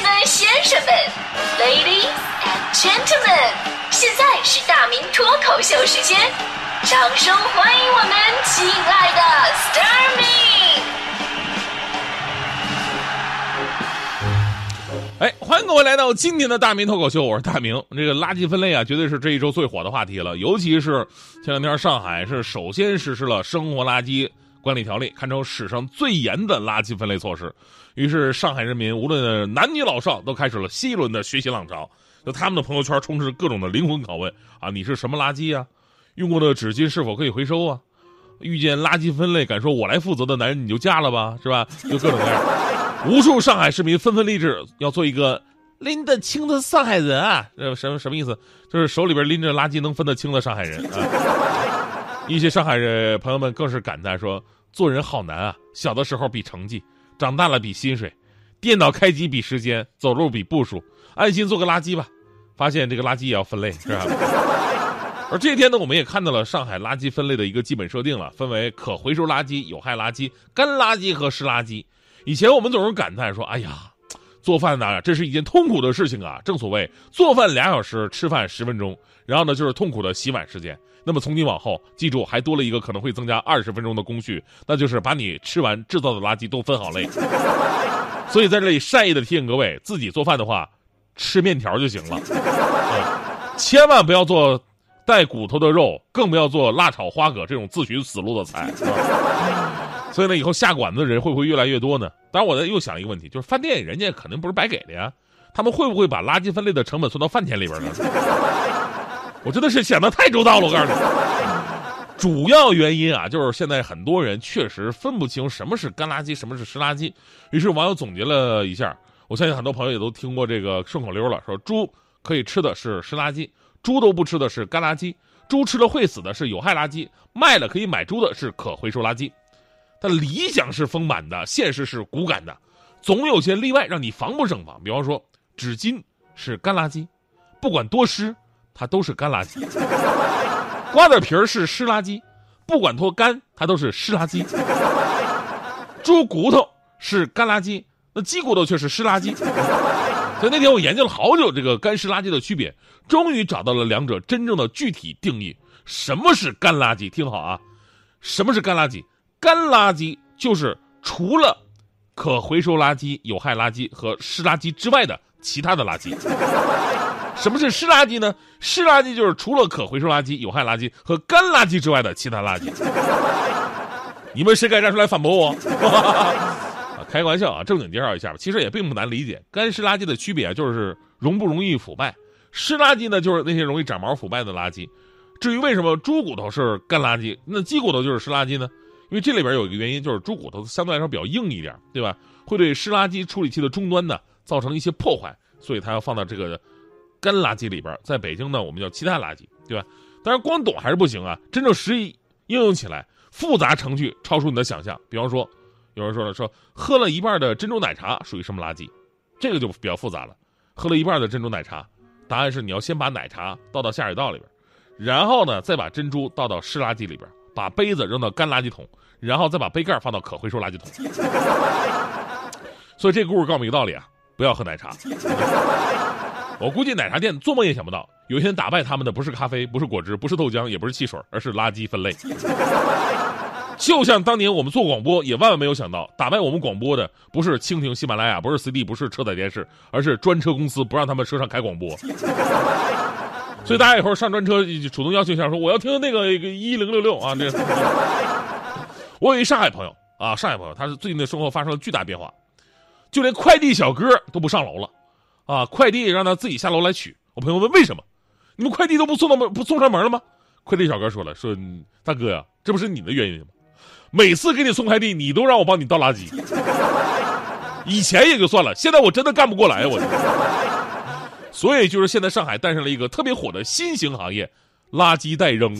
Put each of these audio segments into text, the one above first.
们、先生们，Ladies and Gentlemen，现在是大明脱口秀时间，掌声欢迎我们亲爱的 Starmi 哎，欢迎各位来到今天的大明脱口秀，我是大明。这个垃圾分类啊，绝对是这一周最火的话题了。尤其是前两天上海是首先实施了生活垃圾管理条例，堪称史上最严的垃圾分类措施。于是上海人民无论男女老少都开始了新一轮的学习浪潮。就他们的朋友圈充斥各种的灵魂拷问啊：你是什么垃圾啊？用过的纸巾是否可以回收啊？遇见垃圾分类敢说我来负责的男人你就嫁了吧，是吧？就各种各样。无数上海市民纷纷立志要做一个拎得清的上海人啊！呃，什么什么意思？就是手里边拎着垃圾能分得清的上海人啊！一些上海人朋友们更是感叹说：“做人好难啊！小的时候比成绩，长大了比薪水，电脑开机比时间，走路比步数，安心做个垃圾吧。”发现这个垃圾也要分类，是吧？而这一天呢，我们也看到了上海垃圾分类的一个基本设定了，分为可回收垃圾、有害垃圾、干垃圾和湿垃圾。以前我们总是感叹说：“哎呀，做饭呢，这是一件痛苦的事情啊！”正所谓做饭俩小时，吃饭十分钟，然后呢就是痛苦的洗碗时间。那么从今往后，记住还多了一个可能会增加二十分钟的工序，那就是把你吃完制造的垃圾都分好类。所以在这里善意的提醒各位，自己做饭的话，吃面条就行了，嗯、千万不要做带骨头的肉，更不要做辣炒花蛤这种自寻死路的菜。所以呢，以后下馆子的人会不会越来越多呢？当然，我呢又想一个问题，就是饭店人家肯定不是白给的呀，他们会不会把垃圾分类的成本算到饭钱里边呢？我真的是想的太周到了，我告诉你，主要原因啊，就是现在很多人确实分不清什么是干垃圾，什么是湿垃圾。于是网友总结了一下，我相信很多朋友也都听过这个顺口溜了，说猪可以吃的是湿垃圾，猪都不吃的是干垃圾，猪吃了会死的是有害垃圾，卖了可以买猪的是可回收垃圾。但理想是丰满的，现实是骨感的，总有些例外让你防不胜防。比方说，纸巾是干垃圾，不管多湿，它都是干垃圾；瓜子皮儿是湿垃圾，不管多干，它都是湿垃圾；猪骨头是干垃圾，那鸡骨头却是湿垃圾。所以那天我研究了好久这个干湿垃圾的区别，终于找到了两者真正的具体定义。什么是干垃圾？听好啊，什么是干垃圾？干垃圾就是除了可回收垃圾、有害垃圾和湿垃圾之外的其他的垃圾。什么是湿垃圾呢？湿垃圾就是除了可回收垃圾、有害垃圾和干垃圾之外的其他垃圾。你们谁敢站出来反驳我？开个玩笑啊，正经介绍一下吧。其实也并不难理解，干湿垃圾的区别就是容不容易腐败。湿垃圾呢，就是那些容易长毛腐败的垃圾。至于为什么猪骨头是干垃圾，那鸡骨头就是湿垃圾呢？因为这里边有一个原因，就是猪骨头相对来说比较硬一点，对吧？会对湿垃圾处理器的终端呢造成一些破坏，所以它要放到这个干垃圾里边。在北京呢，我们叫其他垃圾，对吧？但是光懂还是不行啊，真正实际应用起来，复杂程序超出你的想象。比方说，有人说了，说喝了一半的珍珠奶茶属于什么垃圾？这个就比较复杂了。喝了一半的珍珠奶茶，答案是你要先把奶茶倒到下水道里边，然后呢再把珍珠倒到湿垃圾里边。把杯子扔到干垃圾桶，然后再把杯盖放到可回收垃圾桶。所以这个故事告诉我们一个道理啊，不要喝奶茶。我估计奶茶店做梦也想不到，有一天打败他们的不是咖啡，不是果汁，不是豆浆，也不是汽水，而是垃圾分类。就像当年我们做广播，也万万没有想到，打败我们广播的不是蜻蜓、喜马拉雅，不是 CD，不是车载电视，而是专车公司不让他们车上开广播。所以大家以后上专车主动要求一下，说我要听那个一零六六啊。这 我有一上海朋友啊，上海朋友，他是最近的生活发生了巨大变化，就连快递小哥都不上楼了，啊，快递让他自己下楼来取。我朋友问为什么？你们快递都不送到门，不送上门了吗？快递小哥说了，说大哥呀，这不是你的原因吗？每次给你送快递，你都让我帮你倒垃圾。以前也就算了，现在我真的干不过来，我。所以就是现在上海诞生了一个特别火的新型行业，垃圾代扔。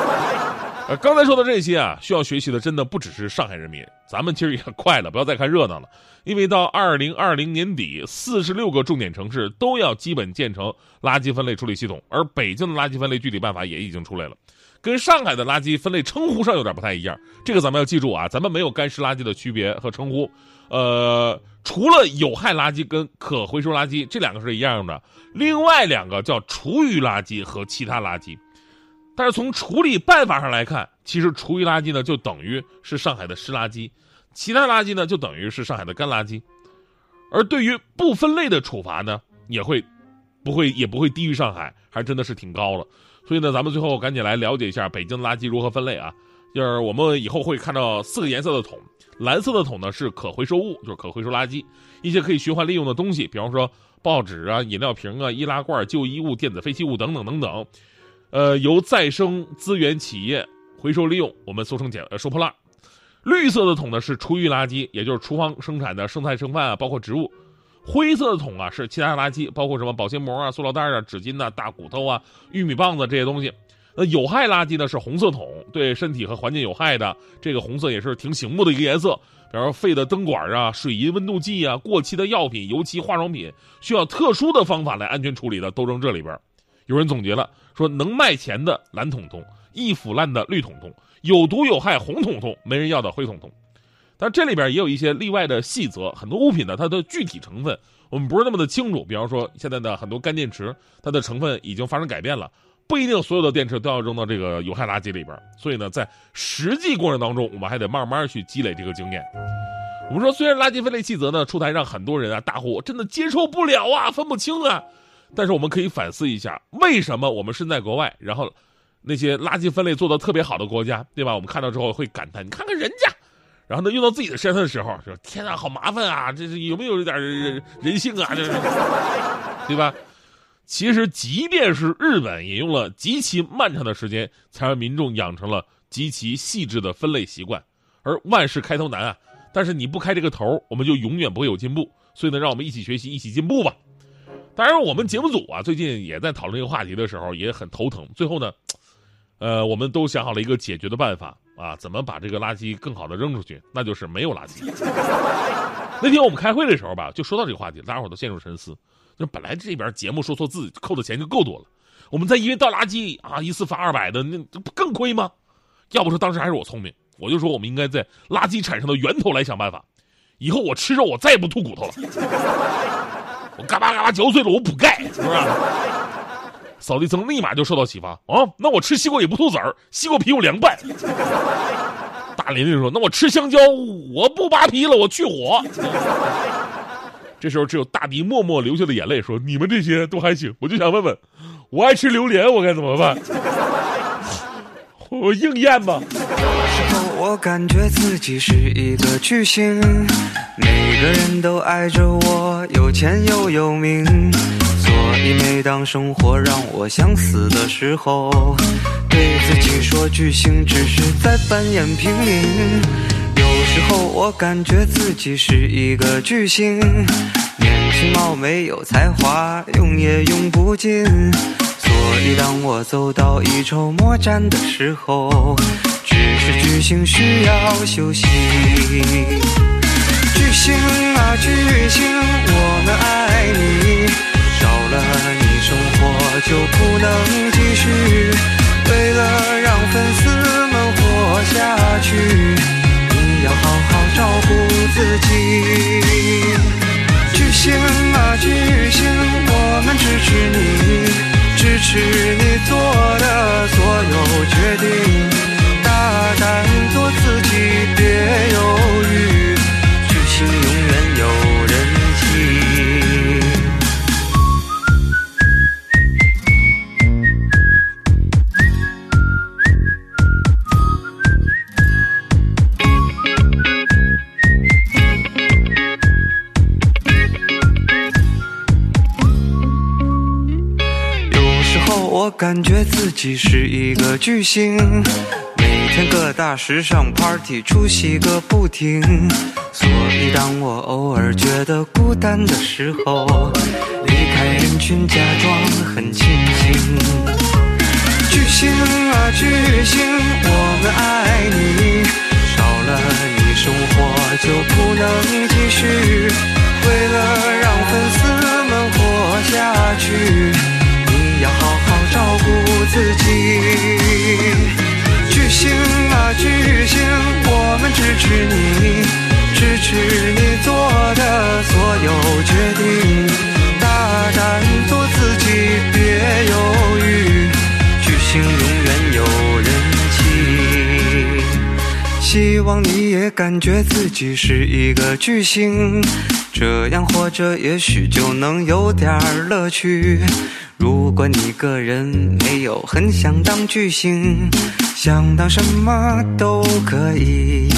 呃，刚才说的这些啊，需要学习的真的不只是上海人民，咱们其实也快了，不要再看热闹了。因为到二零二零年底，四十六个重点城市都要基本建成垃圾分类处理系统，而北京的垃圾分类具体办法也已经出来了，跟上海的垃圾分类称呼上有点不太一样。这个咱们要记住啊，咱们没有干湿垃圾的区别和称呼，呃，除了有害垃圾跟可回收垃圾这两个是一样的，另外两个叫厨余垃圾和其他垃圾。但是从处理办法上来看，其实厨余垃圾呢就等于是上海的湿垃圾，其他垃圾呢就等于是上海的干垃圾。而对于不分类的处罚呢，也会不会也不会低于上海，还真的是挺高了。所以呢，咱们最后赶紧来了解一下北京垃圾如何分类啊？就是我们以后会看到四个颜色的桶，蓝色的桶呢是可回收物，就是可回收垃圾，一些可以循环利用的东西，比方说报纸啊、饮料瓶啊、易拉罐、旧衣物、电子废弃物等等等等，呃，由再生资源企业回收利用，我们俗称捡呃收破烂。绿色的桶呢是厨余垃圾，也就是厨房生产的剩菜剩饭啊，包括植物。灰色的桶啊是其他垃圾，包括什么保鲜膜啊、塑料袋啊、纸巾呐、大骨头啊、玉米棒子这些东西。那有害垃圾呢是红色桶，对身体和环境有害的，这个红色也是挺醒目的一个颜色。比如说废的灯管啊、水银温度计啊、过期的药品、油漆、化妆品，需要特殊的方法来安全处理的都扔这里边。有人总结了说，能卖钱的蓝桶桶，易腐烂的绿桶桶，有毒有害红桶桶，没人要的灰桶桶。但这里边也有一些例外的细则，很多物品呢，它的具体成分我们不是那么的清楚。比方说，现在的很多干电池，它的成分已经发生改变了，不一定所有的电池都要扔到这个有害垃圾里边。所以呢，在实际过程当中，我们还得慢慢去积累这个经验。我们说，虽然垃圾分类细则呢出台，让很多人啊大呼真的接受不了啊，分不清啊，但是我们可以反思一下，为什么我们身在国外，然后那些垃圾分类做得特别好的国家，对吧？我们看到之后会感叹，你看看人家。然后呢，用到自己的身上的时候，说天啊，好麻烦啊！这是有没有一点人性啊？这是，对吧？其实，即便是日本，也用了极其漫长的时间，才让民众养成了极其细致的分类习惯。而万事开头难啊！但是你不开这个头，我们就永远不会有进步。所以呢，让我们一起学习，一起进步吧。当然，我们节目组啊，最近也在讨论这个话题的时候，也很头疼。最后呢，呃，我们都想好了一个解决的办法。啊，怎么把这个垃圾更好的扔出去？那就是没有垃圾。那天我们开会的时候吧，就说到这个话题，大家伙都陷入沉思。就本来这边节目说错字扣的钱就够多了，我们再因为倒垃圾啊一次罚二百的，那不更亏吗？要不说当时还是我聪明，我就说我们应该在垃圾产生的源头来想办法。以后我吃肉，我再也不吐骨头了。我嘎巴嘎巴嚼碎了，我补钙，是不是？扫地僧立马就受到启发啊！那我吃西瓜也不吐籽儿，西瓜皮我凉拌。大林林说：“那我吃香蕉，我不扒皮了，我去火。”这时候只有大迪默默流下的眼泪说：“你们这些都还行，我就想问问，我爱吃榴莲，我该怎么办？我应验吧。”时候我感觉自己是一个巨星，每个人都爱着我，有钱又有名。所以每当生活让我想死的时候，对自己说巨星只是在扮演平民。时候我感觉自己是一个巨星，年轻貌美有才华，用也用不尽。所以当我走到一筹莫展的时候，只是巨星需要休息。巨星啊巨星，我们爱你。少了你，生活就不能继续。为了让粉丝们活下去，好好照顾自己。感觉自己是一个巨星，每天各大时尚 party 出席个不停。所以当我偶尔觉得孤单的时候，离开人群，假装很清醒。巨星啊巨星，我们爱你，少了你，生活就不能继续。持你，支持。你做的所有决定，大胆做自己，别犹豫，巨星永远有人气。希望你也感觉自己是一个巨星，这样活着也许就能有点乐趣。如果你个人没有很想当巨星，想当什么都可以。